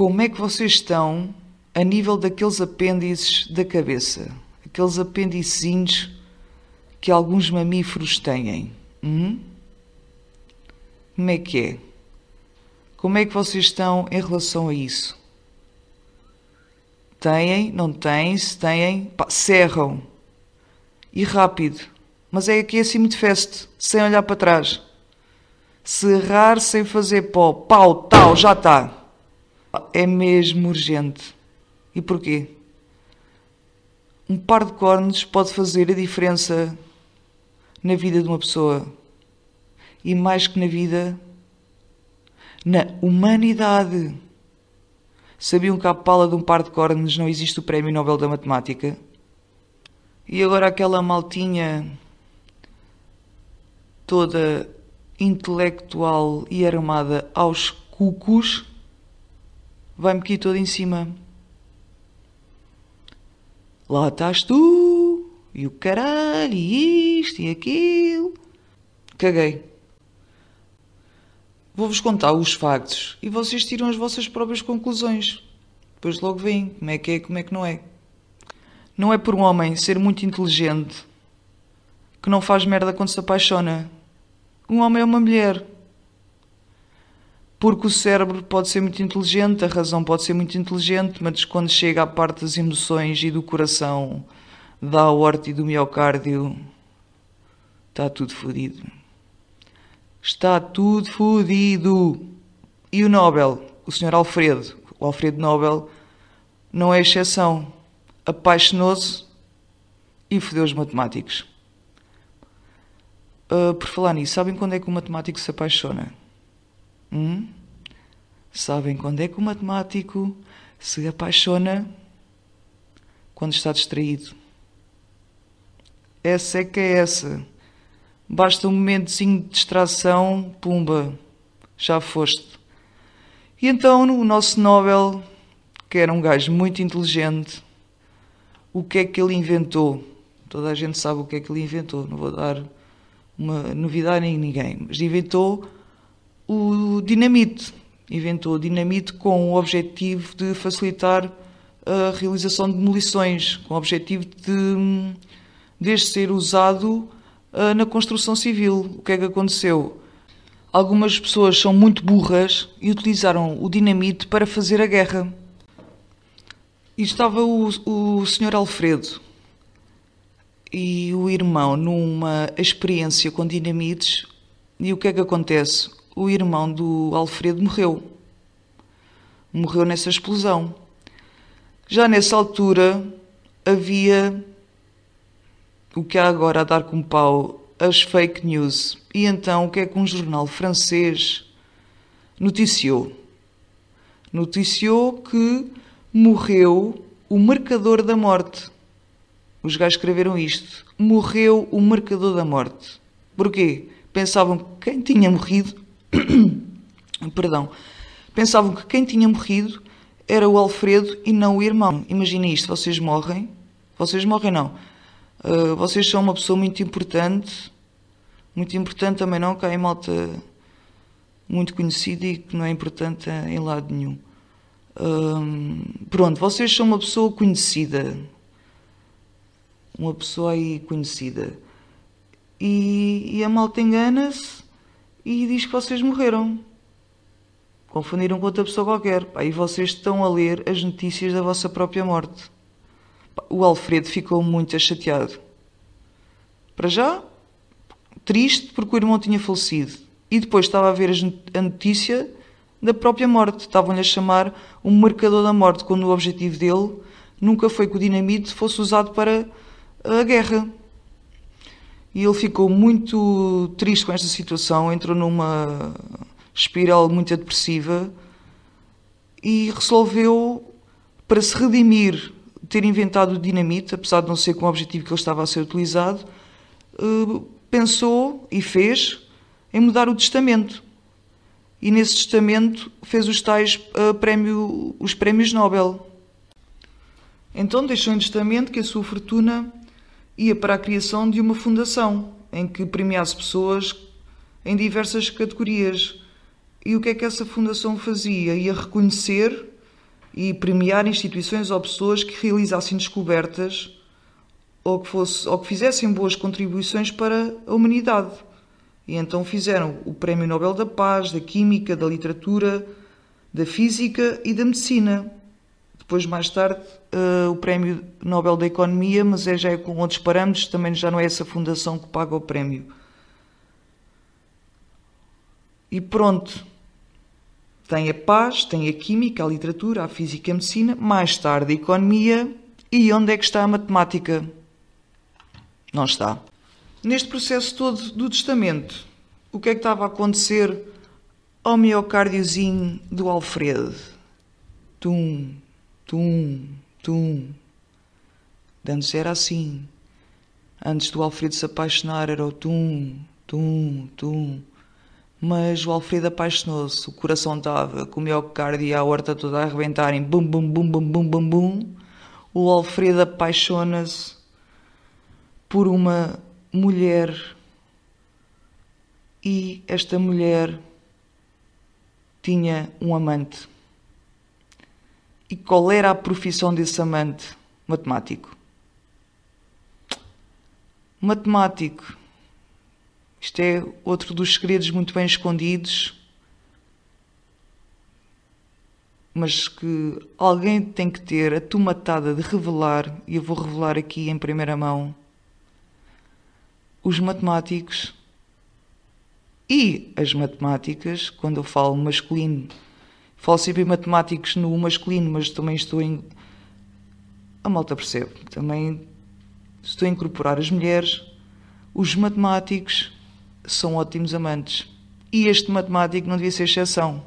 como é que vocês estão a nível daqueles apêndices da cabeça? Aqueles apêndicezinhos que alguns mamíferos têm. Hum? Como é que é? Como é que vocês estão em relação a isso? Têm, não têm, se têm, pá. E rápido. Mas é aqui assim muito feste, sem olhar para trás. Serrar sem fazer pó. Pau, tal, já está. É mesmo urgente. E porquê? Um par de cornos pode fazer a diferença na vida de uma pessoa. E mais que na vida, na humanidade. Sabiam que à pala de um par de cornos não existe o Prémio Nobel da Matemática? E agora aquela maltinha toda intelectual e armada aos cucos vai-me aqui toda em cima. Lá estás tu, e o caralho, e isto e aquilo. Caguei. Vou-vos contar os factos e vocês tiram as vossas próprias conclusões. Depois logo veem como é que é como é que não é. Não é por um homem ser muito inteligente que não faz merda quando se apaixona. Um homem é uma mulher. Porque o cérebro pode ser muito inteligente, a razão pode ser muito inteligente, mas quando chega à parte das emoções e do coração, da aorta e do miocárdio, está tudo fodido. Está tudo fodido. E o Nobel, o Sr. Alfredo, o Alfredo Nobel, não é exceção. Apaixonou-se e fodeu os matemáticos. Uh, por falar nisso, sabem quando é que o matemático se apaixona? Hum? Sabem quando é que o matemático se apaixona? Quando está distraído. Essa é que é essa. Basta um momentozinho de distração, pumba, já foste. E então o nosso Nobel, que era um gajo muito inteligente, o que é que ele inventou? Toda a gente sabe o que é que ele inventou, não vou dar uma novidade a ninguém, mas inventou o dinamite. Inventou o dinamite com o objetivo de facilitar a realização de demolições, com o objetivo de, de ser usado uh, na construção civil. O que é que aconteceu? Algumas pessoas são muito burras e utilizaram o dinamite para fazer a guerra. E estava o, o Sr. Alfredo e o irmão numa experiência com dinamites. E o que é que acontece? O irmão do Alfredo morreu. Morreu nessa explosão. Já nessa altura havia o que há agora a dar com pau as fake news. E então o que é que um jornal francês noticiou? Noticiou que morreu o mercador da morte. Os gajos escreveram isto. Morreu o mercador da morte. Porquê? Pensavam que quem tinha morrido Perdão. Pensavam que quem tinha morrido era o Alfredo e não o irmão. Imaginem isto: vocês morrem. Vocês morrem, não. Uh, vocês são uma pessoa muito importante. Muito importante também, não? Que há em malta muito conhecida e que não é importante em lado nenhum. Uh, pronto, vocês são uma pessoa conhecida. Uma pessoa aí conhecida. E, e a malta engana-se e diz que vocês morreram. Confundiram com outra pessoa qualquer. Pá, e vocês estão a ler as notícias da vossa própria morte. Pá, o Alfredo ficou muito chateado. Para já, triste porque o irmão tinha falecido. E depois estava a ver a notícia da própria morte. Estavam-lhe a chamar um marcador da morte, quando o objetivo dele nunca foi que o dinamite fosse usado para a guerra. E ele ficou muito triste com esta situação, entrou numa espiral muito depressiva e resolveu, para se redimir, ter inventado o dinamite, apesar de não ser com o objetivo que ele estava a ser utilizado, eh, pensou e fez em mudar o testamento. E nesse testamento fez os tais uh, prémio, os prémios Nobel. Então deixou em testamento que a sua fortuna ia para a criação de uma fundação em que premiasse pessoas em diversas categorias. E o que é que essa fundação fazia? Ia reconhecer e premiar instituições ou pessoas que realizassem descobertas ou que, fosse, ou que fizessem boas contribuições para a humanidade. E então fizeram o Prémio Nobel da Paz, da Química, da Literatura, da Física e da Medicina. Depois, mais tarde, uh, o Prémio Nobel da Economia, mas é, já é com outros parâmetros, também já não é essa fundação que paga o prémio. E pronto. Tem a paz, tem a química, a literatura, a física, a medicina, mais tarde a economia. E onde é que está a matemática? Não está. Neste processo todo do testamento, o que é que estava a acontecer ao miocárdiozinho do Alfredo? Tum, tum, tum. Antes era assim. Antes do Alfredo se apaixonar era o tum, tum, tum. Mas o Alfredo apaixonou-se, o coração estava com o miocárdio e a horta toda a arrebentarem, bum, bum, bum, bum, bum, bum, bum. O Alfredo apaixona-se por uma mulher e esta mulher tinha um amante. E qual era a profissão desse amante? Matemático. Matemático. Isto é outro dos segredos muito bem escondidos, mas que alguém tem que ter a tomatada de revelar, e eu vou revelar aqui em primeira mão. Os matemáticos e as matemáticas, quando eu falo masculino, falo sempre em matemáticos no masculino, mas também estou em. A malta percebe. Também estou a incorporar as mulheres. Os matemáticos são ótimos amantes. E este matemático não devia ser exceção.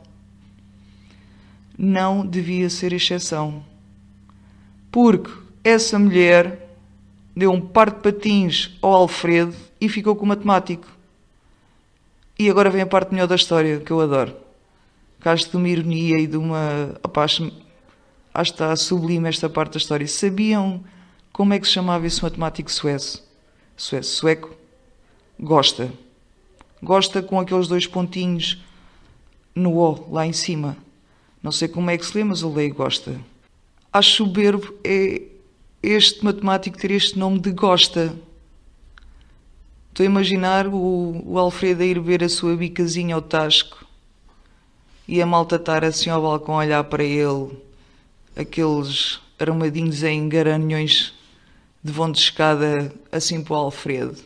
Não devia ser exceção. Porque essa mulher deu um par de patins ao Alfredo e ficou com o matemático. E agora vem a parte melhor da história, que eu adoro. Caso de uma ironia e de uma. Opa, acho, acho que está sublime esta parte da história. Sabiam como é que se chamava esse matemático sueco? Sueco. Sueco? Gosta. Gosta com aqueles dois pontinhos no O, lá em cima. Não sei como é que se lê, mas eu leio gosta. Acho soberbo é este matemático ter este nome de gosta. Estou a imaginar o, o Alfredo a ir ver a sua bicazinha ao tasco e a malta estar assim ao balcão a olhar para ele, aqueles armadinhos em garanhões de vão de escada assim para o Alfredo.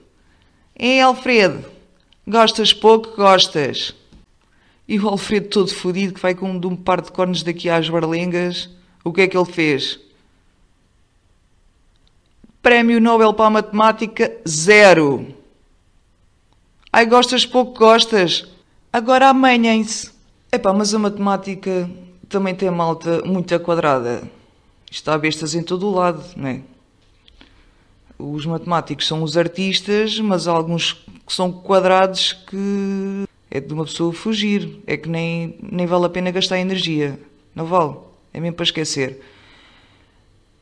Ei, Alfredo! Gostas pouco, gostas. E o Alfredo todo fodido que vai com de um par de cornos daqui às barlengas, o que é que ele fez? Prémio Nobel para a Matemática, zero. Ai, gostas pouco, gostas. Agora amanhem-se. Epá, mas a matemática também tem malta muito quadrada. Está bestas em todo o lado, não é? Os matemáticos são os artistas, mas há alguns que são quadrados que é de uma pessoa fugir. É que nem, nem vale a pena gastar energia. Não vale. É mesmo para esquecer.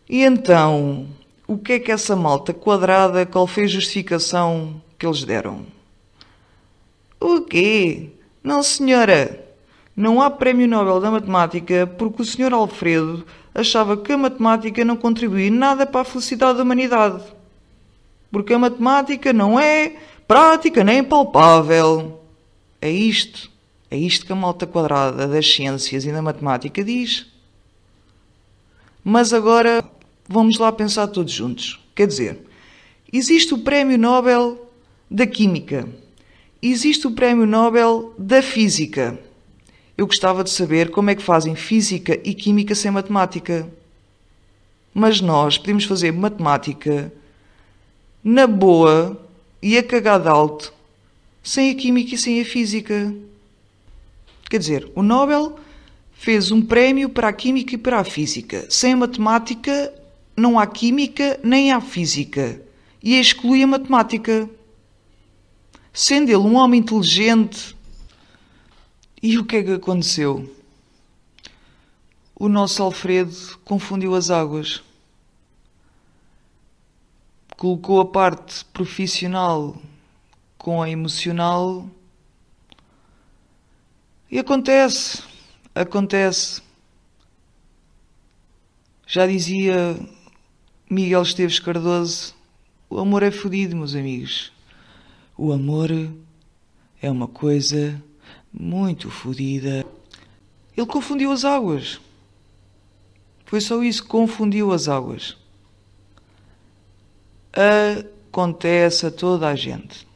E então, o que é que essa malta quadrada, qual foi a justificação que eles deram? O quê? Não, senhora. Não há prémio Nobel da Matemática porque o senhor Alfredo achava que a matemática não contribuía nada para a felicidade da humanidade porque a matemática não é prática nem palpável. É isto, é isto que a malta quadrada das ciências e da matemática diz. Mas agora vamos lá pensar todos juntos. Quer dizer, existe o Prémio Nobel da Química, existe o Prémio Nobel da Física. Eu gostava de saber como é que fazem física e química sem matemática. Mas nós podemos fazer matemática na boa e a cagar de alto, sem a química e sem a física. Quer dizer, o Nobel fez um prémio para a química e para a física. Sem a matemática não há química nem há física. E exclui a matemática. Sendo ele um homem inteligente. E o que é que aconteceu? O nosso Alfredo confundiu as águas colocou a parte profissional com a emocional e acontece, acontece. Já dizia Miguel Esteves Cardoso: o amor é fodido, meus amigos. O amor é uma coisa muito fodida. Ele confundiu as águas. Foi só isso, confundiu as águas. Acontece a toda a gente.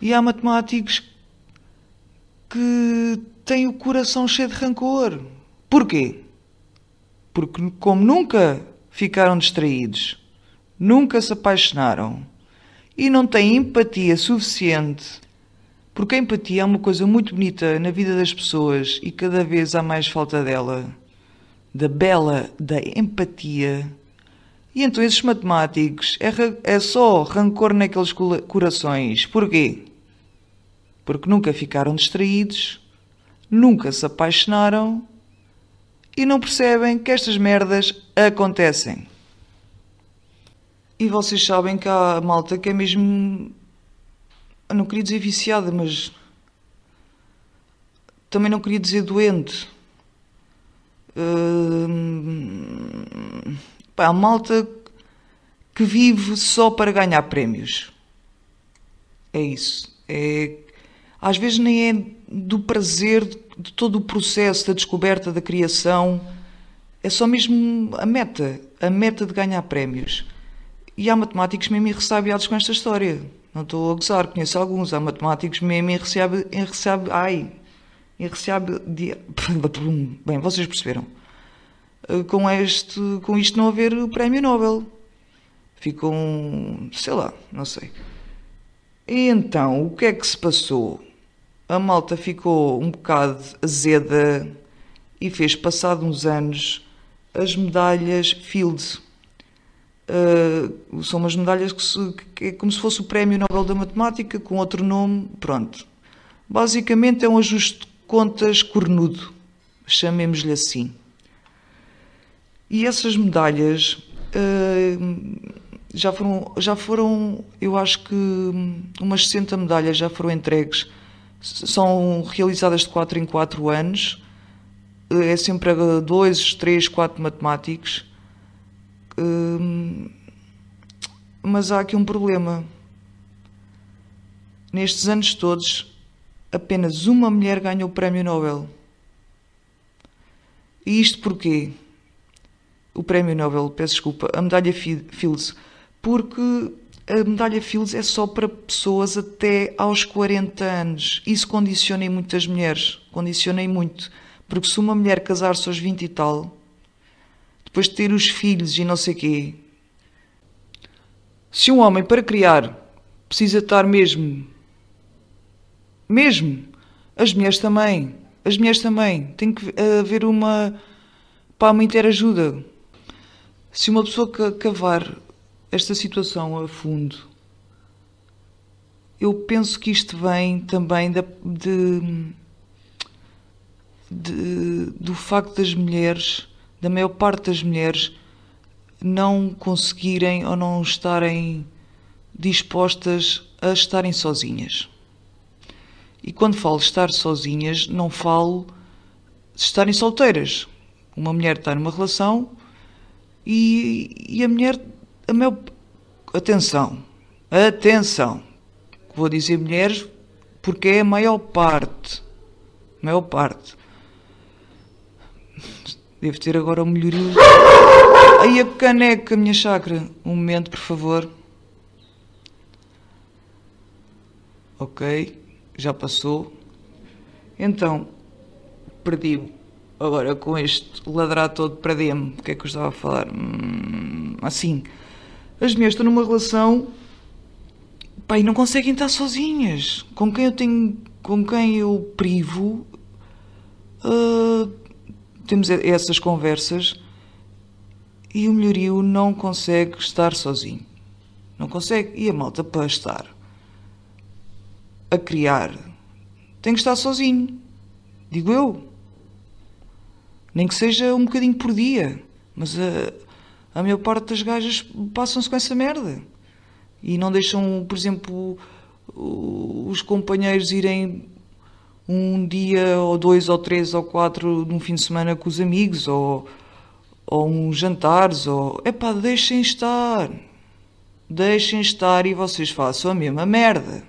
E há matemáticos que têm o coração cheio de rancor. Porquê? Porque, como nunca ficaram distraídos, nunca se apaixonaram e não têm empatia suficiente, porque a empatia é uma coisa muito bonita na vida das pessoas e cada vez há mais falta dela, da bela da empatia. E então esses matemáticos é, é só rancor naqueles corações. Porquê? Porque nunca ficaram distraídos, nunca se apaixonaram e não percebem que estas merdas acontecem. E vocês sabem que há malta que é mesmo. Não queria dizer viciada, mas. Também não queria dizer doente. Uh... Malta que vive só para ganhar prémios. É isso. É... Às vezes nem é do prazer de todo o processo da descoberta, da criação. É só mesmo a meta, a meta de ganhar prémios. E há matemáticos mesmo irressabiados com esta história. Não estou a gozar, conheço alguns. Há matemáticos mesmo irressabiados. Ai, irressabiados. Bem, vocês perceberam. Eh, com, este, com isto não haver o prémio Nobel. Ficam. sei lá, não sei. E então, o que é que se passou? A malta ficou um bocado azeda e fez, passado uns anos, as medalhas Fields Uh, são umas medalhas que, se, que, é como se fosse o Prémio Nobel da Matemática, com outro nome, pronto. Basicamente é um ajuste de contas cornudo, chamemos-lhe assim. E essas medalhas uh, já, foram, já foram, eu acho que umas 60 medalhas já foram entregues, são realizadas de 4 em 4 anos, uh, é sempre 2, 3, 4 matemáticos Hum, mas há aqui um problema. Nestes anos todos, apenas uma mulher ganhou o Prémio Nobel. E isto porquê? O Prémio Nobel, peço desculpa, a medalha Fields, porque a medalha Fields é só para pessoas até aos 40 anos. Isso condiciona em muitas mulheres, condiciona em muito. Porque se uma mulher casar-se aos 20 e tal, depois de ter os filhos e não sei quê. Se um homem para criar precisa estar mesmo, mesmo, as mulheres também, as mulheres também, tem que haver uma, pá, uma interajuda. Se uma pessoa cavar esta situação a fundo, eu penso que isto vem também de, de do facto das mulheres da maior parte das mulheres não conseguirem ou não estarem dispostas a estarem sozinhas. E quando falo estar sozinhas, não falo de estarem solteiras. Uma mulher está numa relação e, e a mulher. A maior, atenção, atenção. Vou dizer mulheres porque é a maior parte. Maior parte Devo ter agora o melhorio. Aí a caneca, minha chácara. Um momento, por favor. Ok, já passou. Então, perdi-me. Agora, com este ladrar todo, perdi-me. O que é que eu estava a falar? Hum, assim, as mulheres estão numa relação pai, não conseguem estar sozinhas. Com quem eu tenho, com quem eu privo, uh, temos essas conversas e o melhorio não consegue estar sozinho. Não consegue. E a malta para estar a criar tem que estar sozinho. Digo eu. Nem que seja um bocadinho por dia. Mas a, a maior parte das gajas passam-se com essa merda. E não deixam, por exemplo, os companheiros irem um dia ou dois ou três ou quatro num fim de semana com os amigos ou, ou uns jantares, ou epá, deixem estar. Deixem estar e vocês façam a mesma merda.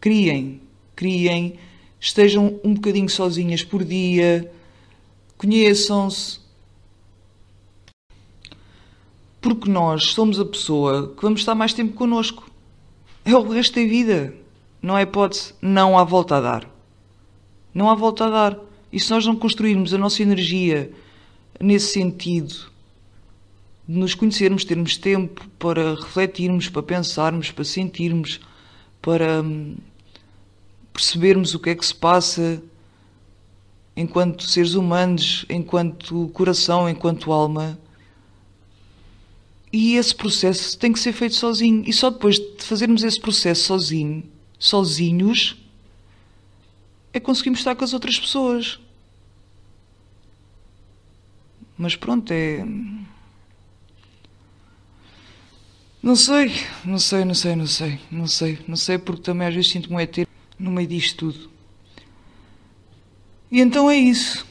Criem, criem, estejam um bocadinho sozinhas por dia, conheçam-se. Porque nós somos a pessoa que vamos estar mais tempo connosco. É o resto da vida. Não há hipótese, não há volta a dar. Não há volta a dar. E se nós não construirmos a nossa energia nesse sentido, de nos conhecermos, termos tempo para refletirmos, para pensarmos, para sentirmos, para hum, percebermos o que é que se passa enquanto seres humanos, enquanto coração, enquanto alma. E esse processo tem que ser feito sozinho. E só depois de fazermos esse processo sozinho, sozinhos, é conseguimos estar com as outras pessoas. Mas pronto, é. Não sei, não sei, não sei, não sei, não sei, não sei, porque também às vezes sinto-me um ET no meio disto tudo. E então é isso.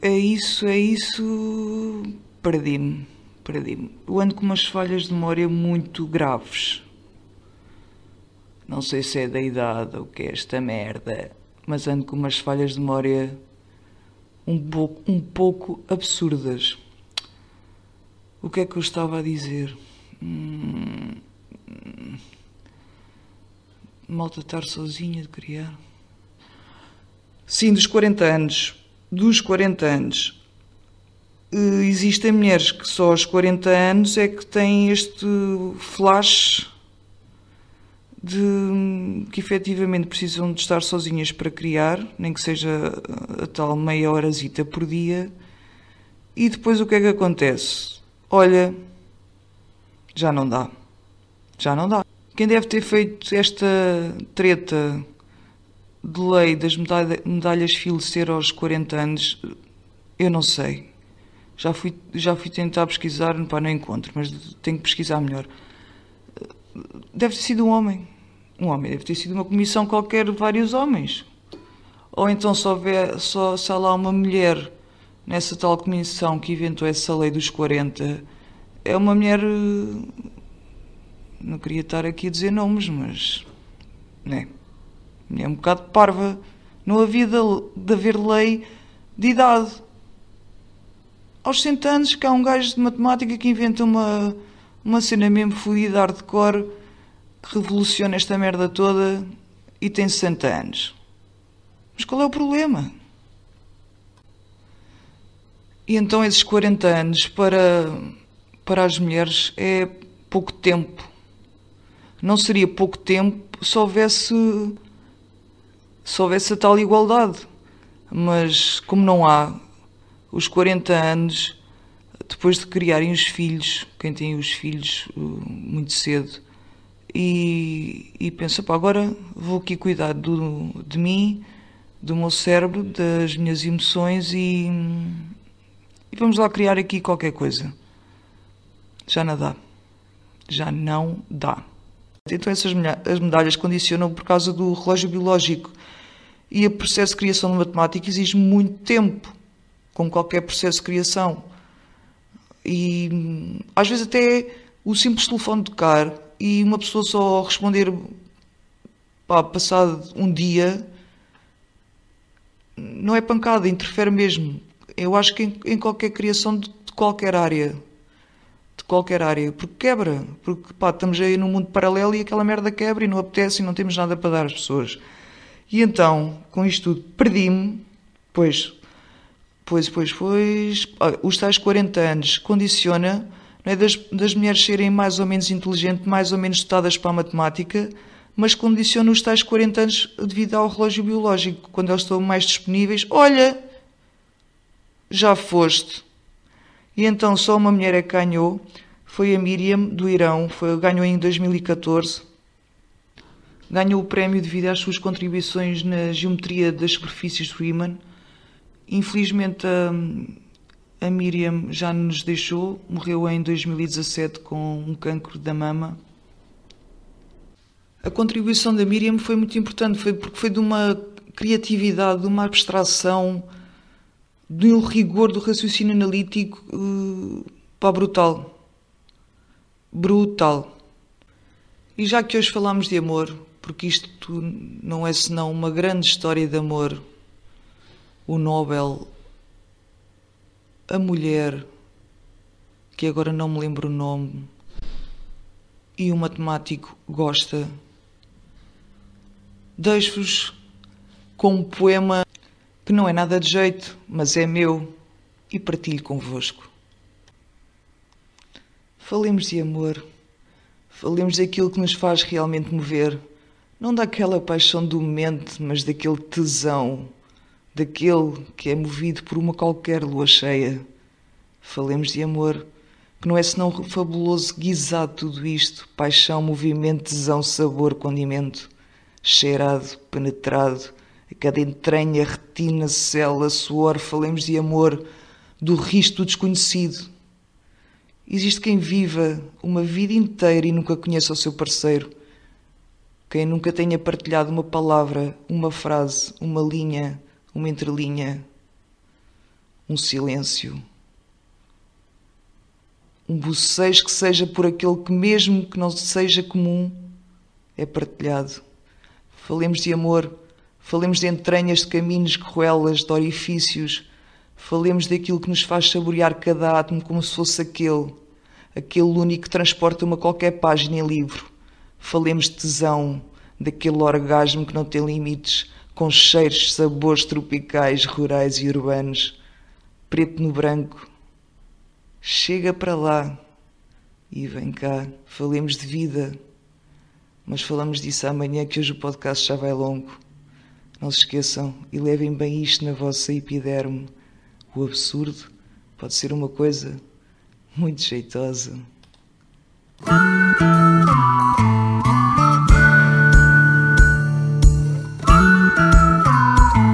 É isso, é isso. Perdi-me, perdi-me. Eu ando com umas falhas de memória muito graves. Não sei se é da idade ou que é esta merda, mas ando com umas falhas de memória um pouco, um pouco absurdas. O que é que eu estava a dizer? Hum, malta estar sozinha de criar. Sim, dos 40 anos. Dos 40 anos. Eh, existem mulheres que só aos 40 anos é que têm este flash de que efetivamente precisam de estar sozinhas para criar, nem que seja a tal meia horazita por dia. E depois o que é que acontece? Olha, já não dá. Já não dá. Quem deve ter feito esta treta de lei das medalhas Filcer aos 40 anos, eu não sei. Já fui, já fui tentar pesquisar, pá, não encontro, mas tenho que pesquisar melhor. Deve ter sido um homem. Um homem, deve ter sido uma comissão qualquer de vários homens. Ou então só, houver, só se há lá uma mulher nessa tal comissão que inventou essa lei dos 40, é uma mulher. Eh, não queria estar aqui a dizer nomes, mas. Né? É um bocado parva. Não havia de, de haver lei de idade. Aos 100 anos, que há um gajo de matemática que inventa uma, uma cena mesmo fodida, hardcore, revoluciona esta merda toda e tem 60 anos. Mas qual é o problema? E então esses 40 anos para, para as mulheres é pouco tempo. Não seria pouco tempo se houvesse, se houvesse a tal igualdade. Mas como não há, os 40 anos, depois de criarem os filhos, quem tem os filhos uh, muito cedo, e, e pensa, pá, agora vou aqui cuidar do, de mim, do meu cérebro, das minhas emoções e, e vamos lá criar aqui qualquer coisa. Já não dá. Já não dá. Então essas as medalhas condicionam por causa do relógio biológico. E o processo de criação de matemática exige muito tempo, como qualquer processo de criação. E às vezes até o simples telefone tocar e uma pessoa só responder pá, passado um dia não é pancada, interfere mesmo. Eu acho que em, em qualquer criação de, de qualquer área de qualquer área, porque quebra, porque pá, estamos aí num mundo paralelo e aquela merda quebra e não apetece e não temos nada para dar às pessoas. E então, com isto tudo, perdi-me, pois, pois, pois, pois, os tais 40 anos condiciona é, das, das mulheres serem mais ou menos inteligentes, mais ou menos dotadas para a matemática, mas condiciona os tais 40 anos devido ao relógio biológico, quando eles estão mais disponíveis. Olha, já foste e então só uma mulher é que ganhou, foi a Miriam do Irão, foi, ganhou em 2014. Ganhou o prémio devido às suas contribuições na geometria das superfícies de Riemann. Infelizmente a, a Miriam já nos deixou, morreu em 2017 com um cancro da mama. A contribuição da Miriam foi muito importante, foi porque foi de uma criatividade, de uma abstração de um rigor do raciocínio analítico uh, pá, brutal. Brutal. E já que hoje falamos de amor, porque isto não é senão uma grande história de amor, o Nobel, a mulher, que agora não me lembro o nome, e o matemático gosta. Deixo-vos com um poema que não é nada de jeito, mas é meu e partilho convosco. Falemos de amor, falemos daquilo que nos faz realmente mover, não daquela paixão do momento, mas daquele tesão, daquele que é movido por uma qualquer lua cheia. Falemos de amor, que não é senão fabuloso guisado tudo isto, paixão, movimento, tesão, sabor, condimento, cheirado, penetrado, a cada entranha, retina, célula, suor, falemos de amor, do risco do desconhecido. Existe quem viva uma vida inteira e nunca conheça o seu parceiro. Quem nunca tenha partilhado uma palavra, uma frase, uma linha, uma entrelinha, um silêncio. Um bocejo que seja por aquele que, mesmo que não seja comum, é partilhado. Falemos de amor Falemos de entranhas, de caminhos, de ruelas, de orifícios. Falemos daquilo que nos faz saborear cada átomo como se fosse aquele, aquele único que transporta uma qualquer página em livro. Falemos de tesão, daquele orgasmo que não tem limites, com cheiros, sabores tropicais, rurais e urbanos. Preto no branco. Chega para lá e vem cá. Falemos de vida. Mas falamos disso amanhã, que hoje o podcast já vai longo. Não se esqueçam e levem bem isto na vossa epiderme. O absurdo pode ser uma coisa muito jeitosa.